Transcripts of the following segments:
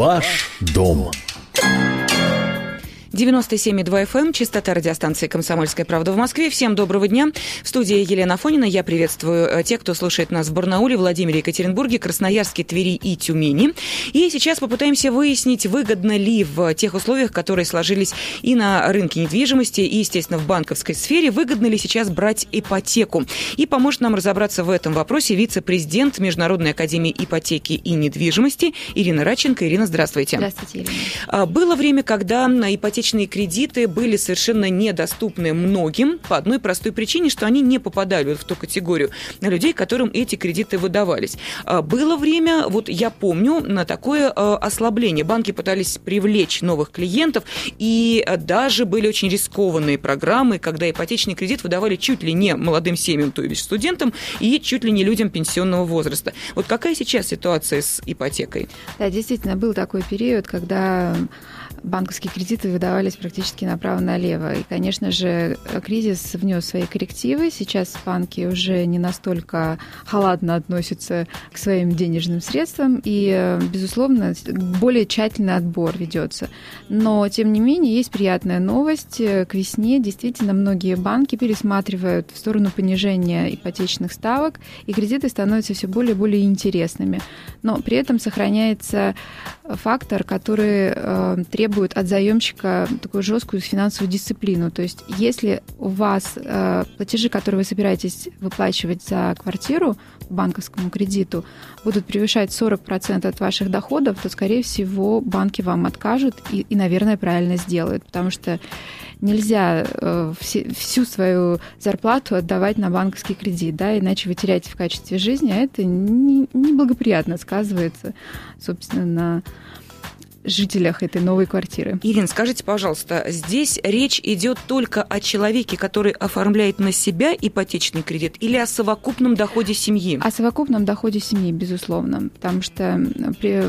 Ваш дом. 97,2 FM, эм, частота радиостанции «Комсомольская правда» в Москве. Всем доброго дня. В студии Елена Фонина. Я приветствую э, тех, кто слушает нас в Барнауле, Владимире, Екатеринбурге, Красноярске, Твери и Тюмени. И сейчас попытаемся выяснить, выгодно ли в тех условиях, которые сложились и на рынке недвижимости, и, естественно, в банковской сфере, выгодно ли сейчас брать ипотеку. И поможет нам разобраться в этом вопросе вице-президент Международной академии ипотеки и недвижимости Ирина Раченко. Ирина, здравствуйте. Здравствуйте, Ирина. А, было время, когда ипотека ипотечные кредиты были совершенно недоступны многим по одной простой причине, что они не попадали в ту категорию людей, которым эти кредиты выдавались. А, было время, вот я помню, на такое а, ослабление. Банки пытались привлечь новых клиентов, и даже были очень рискованные программы, когда ипотечный кредит выдавали чуть ли не молодым семьям, то есть студентам, и чуть ли не людям пенсионного возраста. Вот какая сейчас ситуация с ипотекой? Да, действительно, был такой период, когда банковские кредиты выдавались практически направо-налево. И, конечно же, кризис внес свои коррективы. Сейчас банки уже не настолько халатно относятся к своим денежным средствам, и, безусловно, более тщательный отбор ведется. Но, тем не менее, есть приятная новость. К весне действительно многие банки пересматривают в сторону понижения ипотечных ставок, и кредиты становятся все более и более интересными. Но при этом сохраняется фактор, который э, требует от заемщика такую жесткую финансовую дисциплину. То есть, если у вас э, платежи, которые вы собираетесь выплачивать за квартиру по банковскому кредиту, будут превышать 40% от ваших доходов, то, скорее всего, банки вам откажут и, и наверное, правильно сделают, потому что нельзя э, всю свою зарплату отдавать на банковский кредит, да, иначе вы теряете в качестве жизни, а это неблагоприятно не сказывается, собственно, на жителях этой новой квартиры. Ирин, скажите, пожалуйста, здесь речь идет только о человеке, который оформляет на себя ипотечный кредит или о совокупном доходе семьи? О совокупном доходе семьи, безусловно, потому что при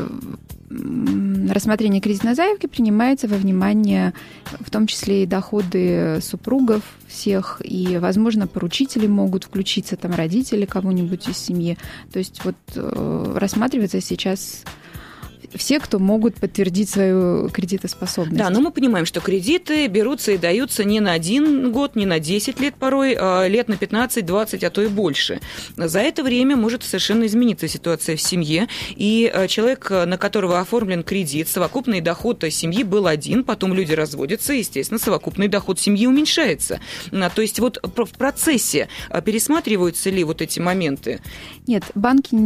рассмотрение кредитной заявки принимается во внимание в том числе и доходы супругов всех, и, возможно, поручители могут включиться, там, родители кого-нибудь из семьи. То есть вот э, рассматривается сейчас все, кто могут подтвердить свою кредитоспособность. Да, но мы понимаем, что кредиты берутся и даются не на один год, не на 10 лет порой, а лет на 15, 20, а то и больше. За это время может совершенно измениться ситуация в семье, и а, человек, на которого оформлен кредит, совокупный доход семьи был один, потом люди разводятся, естественно, совокупный доход семьи уменьшается. А, то есть вот в процессе пересматриваются ли вот эти моменты? Нет, банки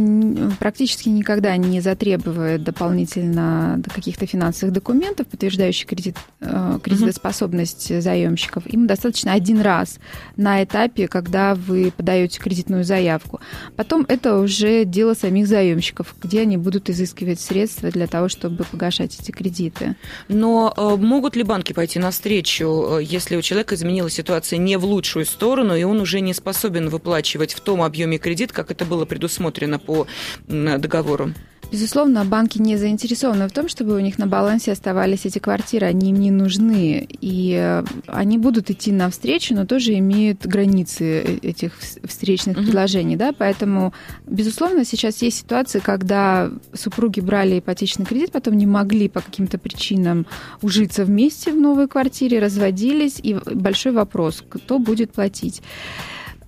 практически никогда не затребуют дополнительных дополнительно каких-то финансовых документов, подтверждающих кредит, э, кредитоспособность uh-huh. заемщиков. Им достаточно один раз на этапе, когда вы подаете кредитную заявку. Потом это уже дело самих заемщиков, где они будут изыскивать средства для того, чтобы погашать эти кредиты. Но э, могут ли банки пойти навстречу, э, если у человека изменилась ситуация не в лучшую сторону, и он уже не способен выплачивать в том объеме кредит, как это было предусмотрено по договору? Безусловно, банки не заинтересованы в том, чтобы у них на балансе оставались эти квартиры. Они им не нужны. И э, они будут идти навстречу, но тоже имеют границы э, этих встречных mm-hmm. предложений. Да? Поэтому, безусловно, сейчас есть ситуации, когда супруги брали ипотечный кредит, потом не могли по каким-то причинам ужиться вместе в новой квартире, разводились. И большой вопрос, кто будет платить.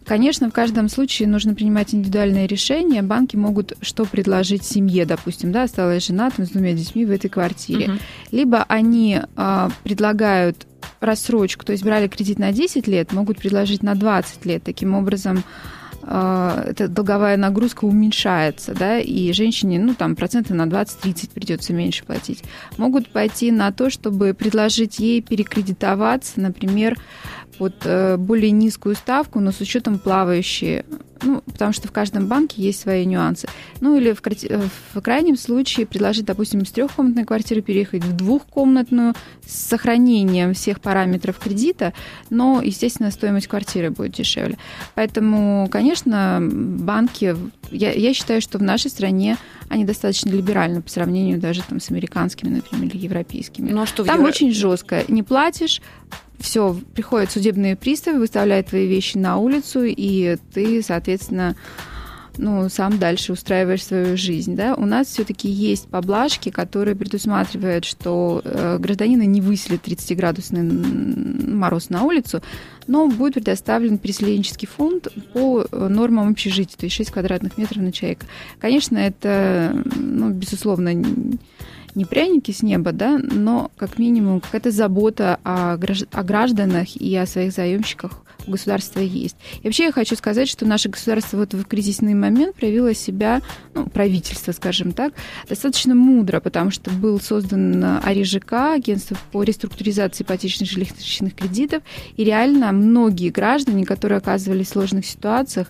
Конечно, в каждом случае нужно принимать индивидуальные решения. Банки могут что предложить семье, допустим, да, осталась жена там, с двумя детьми в этой квартире. Угу. Либо они а, предлагают рассрочку, то есть брали кредит на 10 лет, могут предложить на 20 лет. Таким образом, а, эта долговая нагрузка уменьшается, да, и женщине, ну, там, проценты на 20-30 придется меньше платить. Могут пойти на то, чтобы предложить ей перекредитоваться, например, под э, более низкую ставку, но с учетом плавающей ну, потому что в каждом банке есть свои нюансы. Ну, или в, э, в крайнем случае предложить, допустим, из трехкомнатной квартиры переехать в двухкомнатную с сохранением всех параметров кредита, но, естественно, стоимость квартиры будет дешевле. Поэтому, конечно, банки, я, я считаю, что в нашей стране они достаточно либеральны по сравнению даже там, с американскими, например, или европейскими. Ну, а что Там Евро... очень жестко. Не платишь, все, приходят судебные приставы, выставляют твои вещи на улицу, и ты, соответственно, ну, сам дальше устраиваешь свою жизнь, да, у нас все-таки есть поблажки, которые предусматривают, что э, гражданина не выселит 30-градусный мороз на улицу, но будет предоставлен переселенческий фонд по э, нормам общежития, то есть 6 квадратных метров на человека. Конечно, это, ну, безусловно, не пряники с неба, да, но как минимум какая-то забота о, гражданах и о своих заемщиках у государства есть. И вообще я хочу сказать, что наше государство вот в кризисный момент проявило себя, ну, правительство, скажем так, достаточно мудро, потому что был создан АРИЖК, агентство по реструктуризации ипотечных жилищных кредитов, и реально многие граждане, которые оказывались в сложных ситуациях,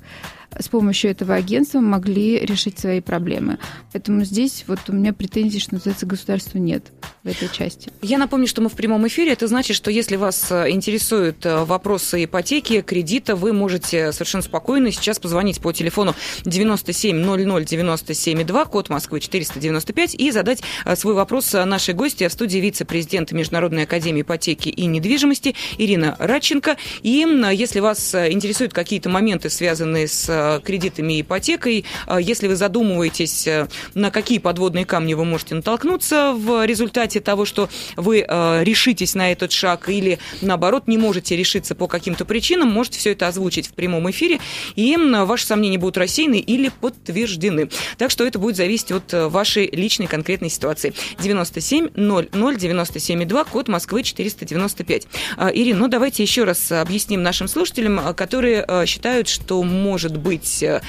с помощью этого агентства могли решить свои проблемы. Поэтому здесь вот у меня претензий, что называется, государству нет в этой части. Я напомню, что мы в прямом эфире. Это значит, что если вас э, интересуют э, вопросы ипотеки, кредита, вы можете совершенно спокойно сейчас позвонить по телефону 97 00 97 2, код Москвы 495, и задать э, свой вопрос нашей гости в студии вице-президента Международной академии ипотеки и недвижимости Ирина Радченко. И если вас интересуют какие-то моменты, связанные с кредитами и ипотекой. Если вы задумываетесь, на какие подводные камни вы можете натолкнуться в результате того, что вы решитесь на этот шаг или, наоборот, не можете решиться по каким-то причинам, можете все это озвучить в прямом эфире, и ваши сомнения будут рассеяны или подтверждены. Так что это будет зависеть от вашей личной конкретной ситуации. 97 00 97 2, код Москвы 495. Ирина, ну давайте еще раз объясним нашим слушателям, которые считают, что может быть э,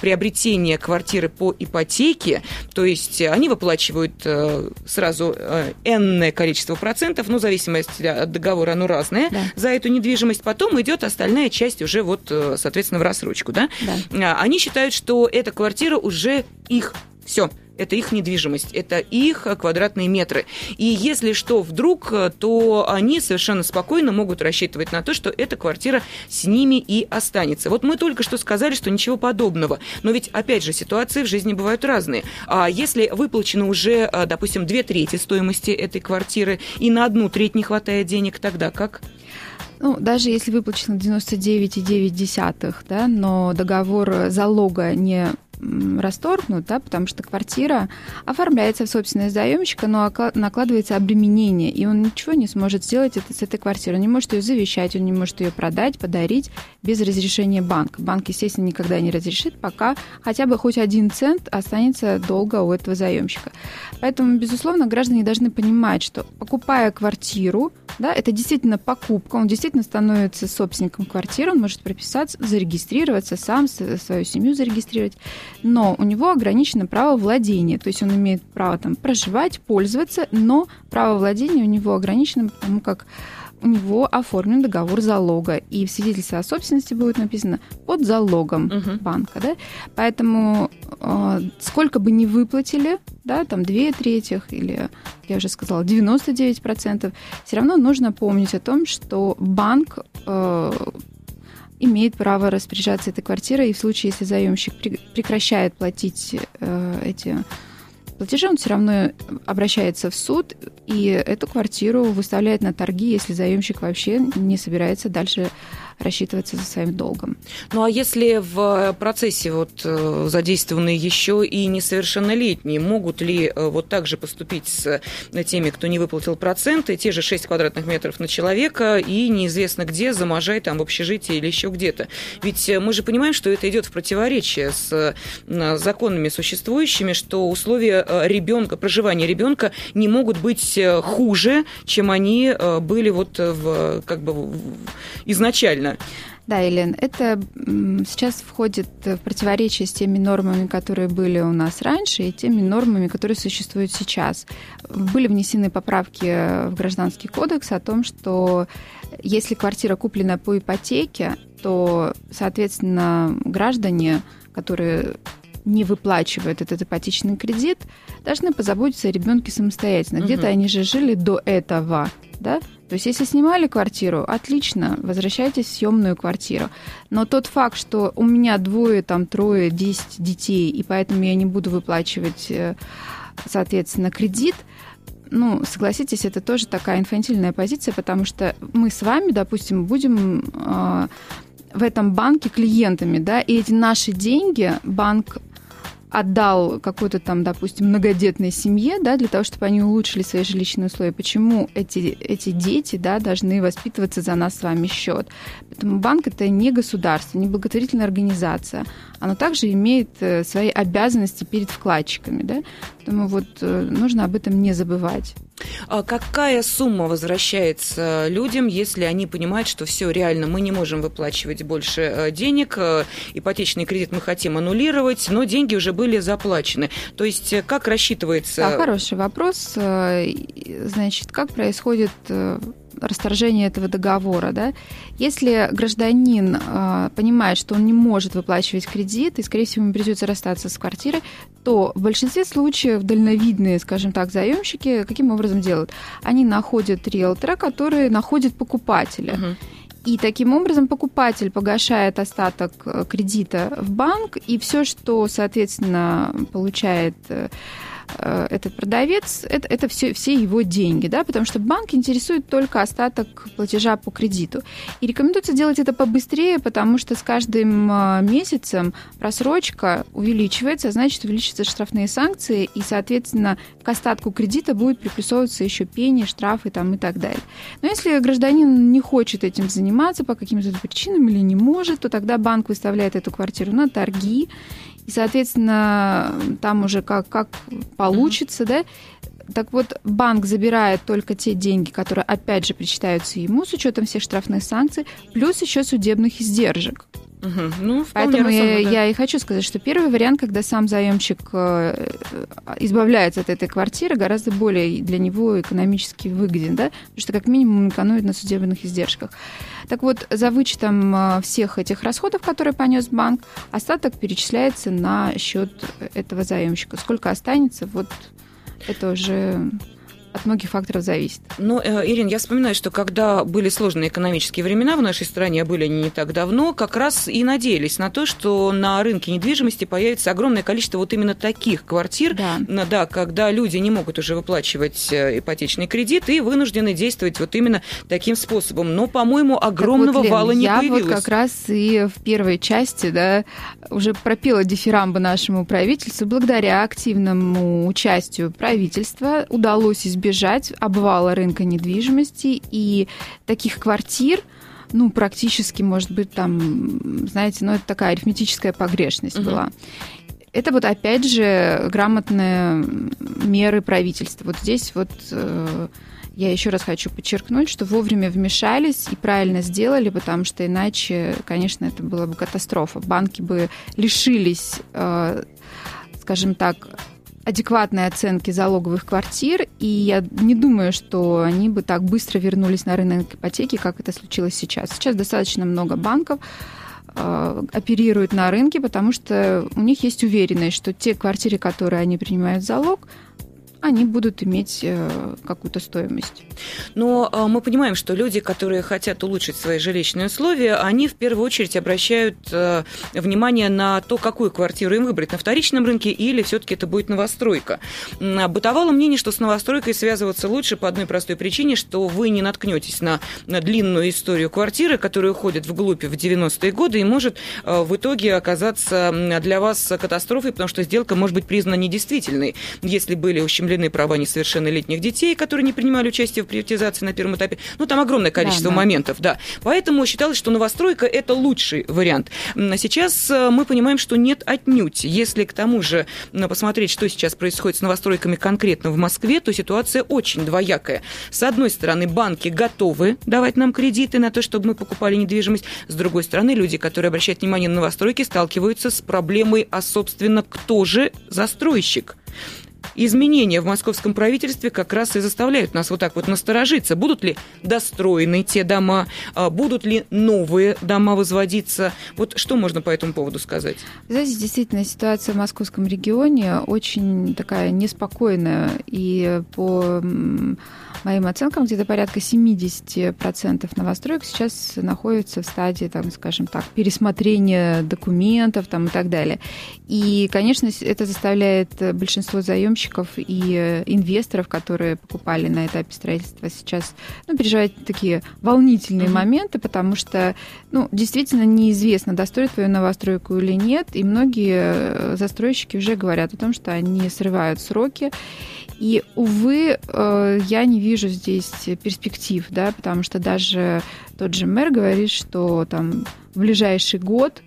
приобретение квартиры по ипотеке, то есть они выплачивают э, сразу э, энное количество процентов, ну, в зависимости от договора, оно разное, да. за эту недвижимость. Потом идет остальная часть уже вот, соответственно, в рассрочку, да? да. А, они считают, что эта квартира уже их. Все это их недвижимость, это их квадратные метры. И если что вдруг, то они совершенно спокойно могут рассчитывать на то, что эта квартира с ними и останется. Вот мы только что сказали, что ничего подобного. Но ведь, опять же, ситуации в жизни бывают разные. А если выплачено уже, а, допустим, две трети стоимости этой квартиры, и на одну треть не хватает денег, тогда как? Ну, даже если выплачено 99,9, да, но договор залога не расторгнут, да, потому что квартира оформляется в собственность заемщика, но накладывается обременение, и он ничего не сможет сделать это, с этой квартирой. Он не может ее завещать, он не может ее продать, подарить без разрешения банка. Банк, естественно, никогда не разрешит, пока хотя бы хоть один цент останется долго у этого заемщика. Поэтому, безусловно, граждане должны понимать, что покупая квартиру, да, это действительно покупка, он действительно становится собственником квартиры, он может прописаться, зарегистрироваться сам, свою семью зарегистрировать, но у него ограничено право владения, то есть он имеет право там проживать, пользоваться, но право владения у него ограничено, потому как у него оформлен договор залога, и в свидетельстве о собственности будет написано под залогом угу. банка, да, поэтому э, сколько бы ни выплатили, да, там две трети или, я уже сказала, 99%, все равно нужно помнить о том, что банк э, имеет право распоряжаться этой квартирой, и в случае, если заемщик прекращает платить э, эти платежи, он все равно обращается в суд, и эту квартиру выставляет на торги, если заемщик вообще не собирается дальше рассчитываться за своим долгом. Ну а если в процессе вот э, задействованы еще и несовершеннолетние, могут ли э, вот так же поступить с э, теми, кто не выплатил проценты, те же 6 квадратных метров на человека и неизвестно где, за Можай, там в общежитии или еще где-то? Ведь мы же понимаем, что это идет в противоречие с законами существующими, что условия ребенка, проживания ребенка не могут быть хуже, чем они были вот в, как бы изначально правильно? Да, Елен, это сейчас входит в противоречие с теми нормами, которые были у нас раньше, и теми нормами, которые существуют сейчас. Были внесены поправки в Гражданский кодекс о том, что если квартира куплена по ипотеке, то, соответственно, граждане, которые не выплачивают этот ипотечный кредит, должны позаботиться о ребенке самостоятельно. Угу. Где-то они же жили до этого, да? То есть, если снимали квартиру, отлично, возвращайтесь в съемную квартиру. Но тот факт, что у меня двое, там, трое, десять детей, и поэтому я не буду выплачивать, э, соответственно, кредит, ну, согласитесь, это тоже такая инфантильная позиция, потому что мы с вами, допустим, будем э, в этом банке клиентами, да, и эти наши деньги банк отдал какой-то там, допустим, многодетной семье, да, для того, чтобы они улучшили свои жилищные условия. Почему эти, эти дети, да, должны воспитываться за нас с вами счет? Поэтому банк это не государство, не благотворительная организация. Оно также имеет э, свои обязанности перед вкладчиками, да. Поэтому вот э, нужно об этом не забывать. А какая сумма возвращается людям, если они понимают, что все реально, мы не можем выплачивать больше э, денег, э, ипотечный кредит мы хотим аннулировать, но деньги уже были заплачены. То есть э, как рассчитывается? Да, хороший вопрос. Значит, как происходит расторжение этого договора, да, если гражданин э, понимает, что он не может выплачивать кредит, и, скорее всего, ему придется расстаться с квартирой, то в большинстве случаев дальновидные, скажем так, заемщики каким образом делают? Они находят риэлтора, который находит покупателя. Uh-huh. И таким образом покупатель погашает остаток э, кредита в банк, и все, что, соответственно, получает э, этот продавец, это, это все, все его деньги, да, потому что банк интересует только остаток платежа по кредиту. И рекомендуется делать это побыстрее, потому что с каждым э, месяцем просрочка увеличивается, а значит, увеличатся штрафные санкции, и, соответственно, к остатку кредита будет приплюсовываться еще пени, штрафы там, и так далее. Но если гражданин не хочет этим заниматься по каким-то причинам или не может, то тогда банк выставляет эту квартиру на торги, и, соответственно, там уже как, как получится, mm-hmm. да. Так вот, банк забирает только те деньги, которые, опять же, причитаются ему с учетом всех штрафных санкций, плюс еще судебных издержек. Угу. Ну, Поэтому я, да. я и хочу сказать, что первый вариант, когда сам заемщик э, избавляется от этой квартиры, гораздо более для него экономически выгоден, да, потому что как минимум экономит на судебных издержках. Так вот, за вычетом э, всех этих расходов, которые понес банк, остаток перечисляется на счет этого заемщика. Сколько останется, вот это уже от многих факторов зависит. Ну, э, Ирина, я вспоминаю, что когда были сложные экономические времена в нашей стране, а были они не так давно, как раз и надеялись на то, что на рынке недвижимости появится огромное количество вот именно таких квартир, да, да когда люди не могут уже выплачивать э, ипотечный кредит и вынуждены действовать вот именно таким способом. Но, по-моему, огромного вот, Лен, вала не я появилось. вот как раз и в первой части, да, уже пропела дифирамбы нашему правительству. Благодаря активному участию правительства удалось избежать избежать обвала рынка недвижимости и таких квартир, ну, практически, может быть, там, знаете, ну, это такая арифметическая погрешность угу. была. Это вот, опять же, грамотные меры правительства. Вот здесь вот э, я еще раз хочу подчеркнуть, что вовремя вмешались и правильно сделали, потому что иначе, конечно, это была бы катастрофа. Банки бы лишились, э, скажем так, адекватной оценки залоговых квартир, и я не думаю, что они бы так быстро вернулись на рынок ипотеки, как это случилось сейчас. Сейчас достаточно много банков э, оперируют на рынке, потому что у них есть уверенность, что те квартиры, которые они принимают в залог, они будут иметь э, какую-то стоимость. Но э, мы понимаем, что люди, которые хотят улучшить свои жилищные условия, они в первую очередь обращают э, внимание на то, какую квартиру им выбрать, на вторичном рынке или все-таки это будет новостройка. Бытовало мнение, что с новостройкой связываться лучше по одной простой причине, что вы не наткнетесь на, на длинную историю квартиры, которая уходит вглубь в 90-е годы и может в итоге оказаться для вас катастрофой, потому что сделка может быть признана недействительной, если были ущемлены ущемлены права несовершеннолетних детей, которые не принимали участие в приватизации на первом этапе. Ну, там огромное количество да, да. моментов, да. Поэтому считалось, что новостройка – это лучший вариант. Сейчас э, мы понимаем, что нет отнюдь. Если к тому же посмотреть, что сейчас происходит с новостройками конкретно в Москве, то ситуация очень двоякая. С одной стороны, банки готовы давать нам кредиты на то, чтобы мы покупали недвижимость. С другой стороны, люди, которые обращают внимание на новостройки, сталкиваются с проблемой, а, собственно, кто же застройщик? Изменения в московском правительстве как раз и заставляют нас вот так вот насторожиться. Будут ли достроены те дома, а, будут ли новые дома возводиться? Вот что можно по этому поводу сказать? Знаете, действительно, ситуация в московском регионе очень такая неспокойная. И по моим оценкам, где-то порядка 70% новостроек сейчас находятся в стадии, там, скажем так, пересмотрения документов там, и так далее. И, конечно, это заставляет большинство заемщиков заемщиков и инвесторов, которые покупали на этапе строительства, сейчас ну, переживают такие волнительные mm-hmm. моменты, потому что ну, действительно неизвестно, достроят твою новостройку или нет, и многие застройщики уже говорят о том, что они срывают сроки. И, увы, э, я не вижу здесь перспектив, да, потому что даже тот же мэр говорит, что там в ближайший год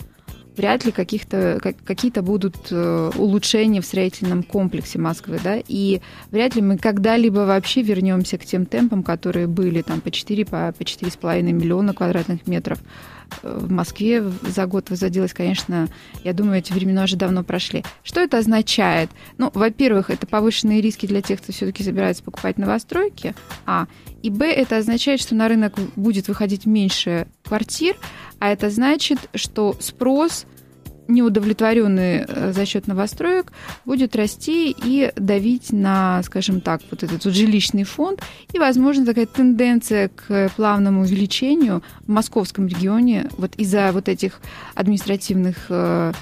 вряд ли каких-то, какие-то будут э, улучшения в строительном комплексе Москвы, да, и вряд ли мы когда-либо вообще вернемся к тем темпам, которые были там по 4, по, по 4,5 миллиона квадратных метров в Москве за год возводилось, конечно, я думаю, эти времена уже давно прошли. Что это означает? Ну, во-первых, это повышенные риски для тех, кто все-таки собирается покупать новостройки, а. И б, это означает, что на рынок будет выходить меньше квартир, а это значит, что спрос – неудовлетворенный э, за счет новостроек будет расти и давить на, скажем так, вот этот вот жилищный фонд. И, возможно, такая тенденция к плавному увеличению в московском регионе вот из-за вот этих административных э,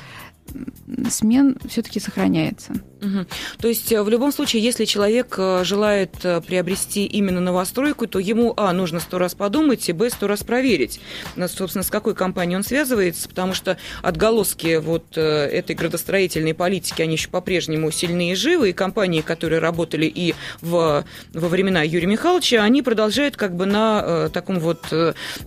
смен все-таки сохраняется. Угу. То есть э, в любом случае, если человек э, желает э, приобрести именно новостройку, то ему, а, нужно сто раз подумать, и, б, сто раз проверить, собственно, с какой компанией он связывается, потому что отголоски вот этой градостроительной политики, они еще по-прежнему сильные и живы, и компании, которые работали и в, во времена Юрия Михайловича, они продолжают как бы на таком вот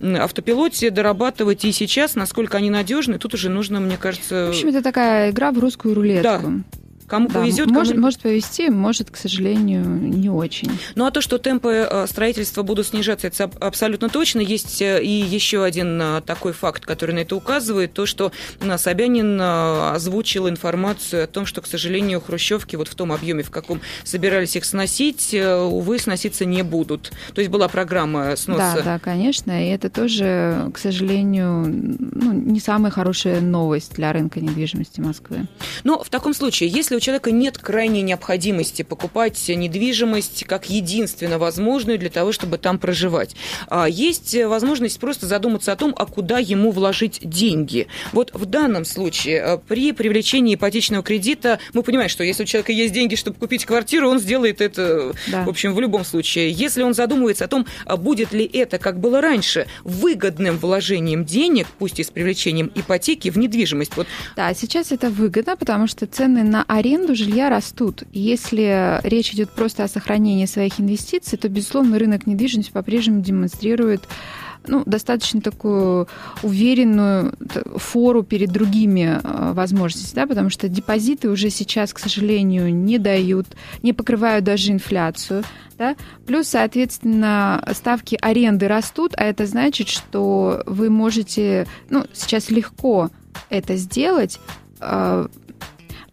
автопилоте дорабатывать и сейчас, насколько они надежны, тут уже нужно, мне кажется... В общем, это такая игра в русскую рулетку. Да. Кому да, повезет, может, кому... может повезти, может, к сожалению, не очень. Ну а то, что темпы э, строительства будут снижаться, это абсолютно точно. Есть э, и еще один э, такой факт, который на это указывает, то, что Собянин озвучил информацию о том, что, к сожалению, хрущевки вот в том объеме, в каком собирались их сносить, увы, сноситься не будут. То есть была программа сноса. Да, да, конечно, и это тоже, к сожалению, ну, не самая хорошая новость для рынка недвижимости Москвы. Но в таком случае, если человека нет крайней необходимости покупать недвижимость как единственно возможную для того, чтобы там проживать. А есть возможность просто задуматься о том, а куда ему вложить деньги. Вот в данном случае э, при привлечении ипотечного кредита мы понимаем, что если у человека есть деньги, чтобы купить квартиру, он сделает это, да. в общем, в любом случае. Если он задумывается о том, а будет ли это, как было раньше, выгодным вложением денег, пусть и с привлечением ипотеки, в недвижимость. Вот. Да, сейчас это выгодно, потому что цены на аренду аренду жилья растут. Если речь идет просто о сохранении своих инвестиций, то, безусловно, рынок недвижимости по-прежнему демонстрирует ну, достаточно такую уверенную фору перед другими э, возможностями, да, потому что депозиты уже сейчас, к сожалению, не дают, не покрывают даже инфляцию. Да? Плюс, соответственно, ставки аренды растут, а это значит, что вы можете ну, сейчас легко это сделать, э,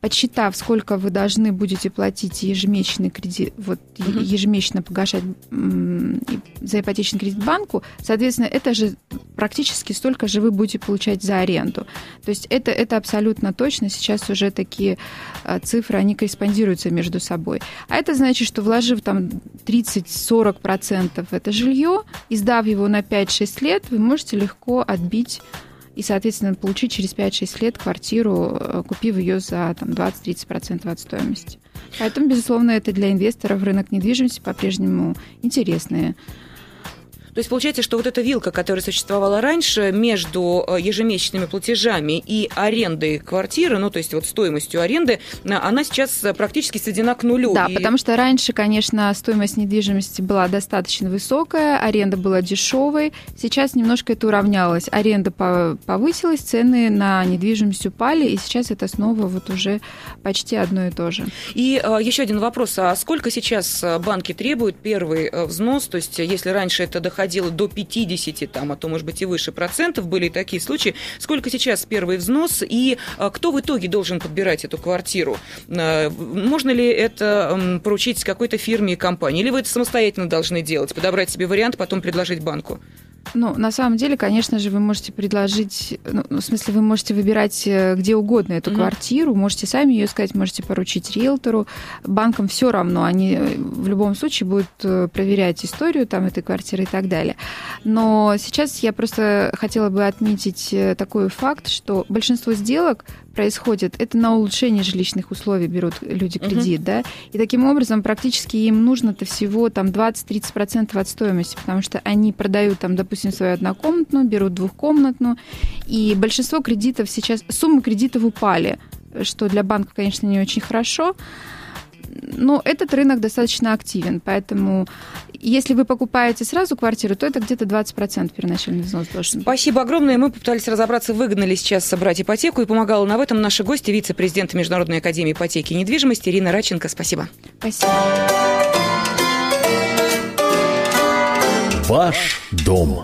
подсчитав, сколько вы должны будете платить ежемесячный кредит, вот угу. ежемесячно погашать за ипотечный кредит банку, соответственно, это же практически столько же вы будете получать за аренду. То есть это, это абсолютно точно. Сейчас уже такие а, цифры, они корреспондируются между собой. А это значит, что вложив там 30-40% в это жилье, и сдав его на 5-6 лет, вы можете легко отбить и, соответственно, получить через 5-6 лет квартиру, э, купив ее за там, 20-30% от стоимости. Поэтому, безусловно, это для инвесторов рынок недвижимости по-прежнему интересный то есть получается, что вот эта вилка, которая существовала раньше между э, ежемесячными платежами и арендой квартиры, ну то есть вот стоимостью аренды, э, она сейчас э, практически сведена к нулю. Да, и... потому что раньше, конечно, стоимость недвижимости была достаточно высокая, аренда была дешевой. Сейчас немножко это уравнялось. Аренда повысилась, цены на недвижимость упали, и сейчас это снова вот уже почти одно и то же. И э, еще один вопрос. А сколько сейчас банки требуют первый взнос? То есть если раньше это доходило доходило до 50, там, а то, может быть, и выше процентов, были такие случаи. Сколько сейчас первый взнос и а, кто в итоге должен подбирать эту квартиру? А, можно ли это поручить какой-то фирме и компании? Или вы это самостоятельно должны делать, подобрать себе вариант, потом предложить банку? Ну, на самом деле, конечно же, вы можете предложить, ну, в смысле, вы можете выбирать э, где угодно эту mm-hmm. квартиру, можете сами ее искать, можете поручить риэлтору. Банкам все равно, они э, в любом случае будут э, проверять историю там этой квартиры и так далее. Но сейчас я просто хотела бы отметить такой факт, что большинство сделок происходит, это на улучшение жилищных условий берут люди кредит, угу. да, и таким образом практически им нужно-то всего там 20-30% от стоимости, потому что они продают там, допустим, свою однокомнатную, берут двухкомнатную, и большинство кредитов сейчас, суммы кредитов упали, что для банка, конечно, не очень хорошо, но этот рынок достаточно активен, поэтому если вы покупаете сразу квартиру, то это где-то 20% первоначальный взнос должен быть. Спасибо огромное. Мы попытались разобраться, выгнали сейчас собрать ипотеку, и помогала нам в этом наша гости, вице-президент Международной академии ипотеки и недвижимости Ирина Раченко. Спасибо. Спасибо. Ваш дом.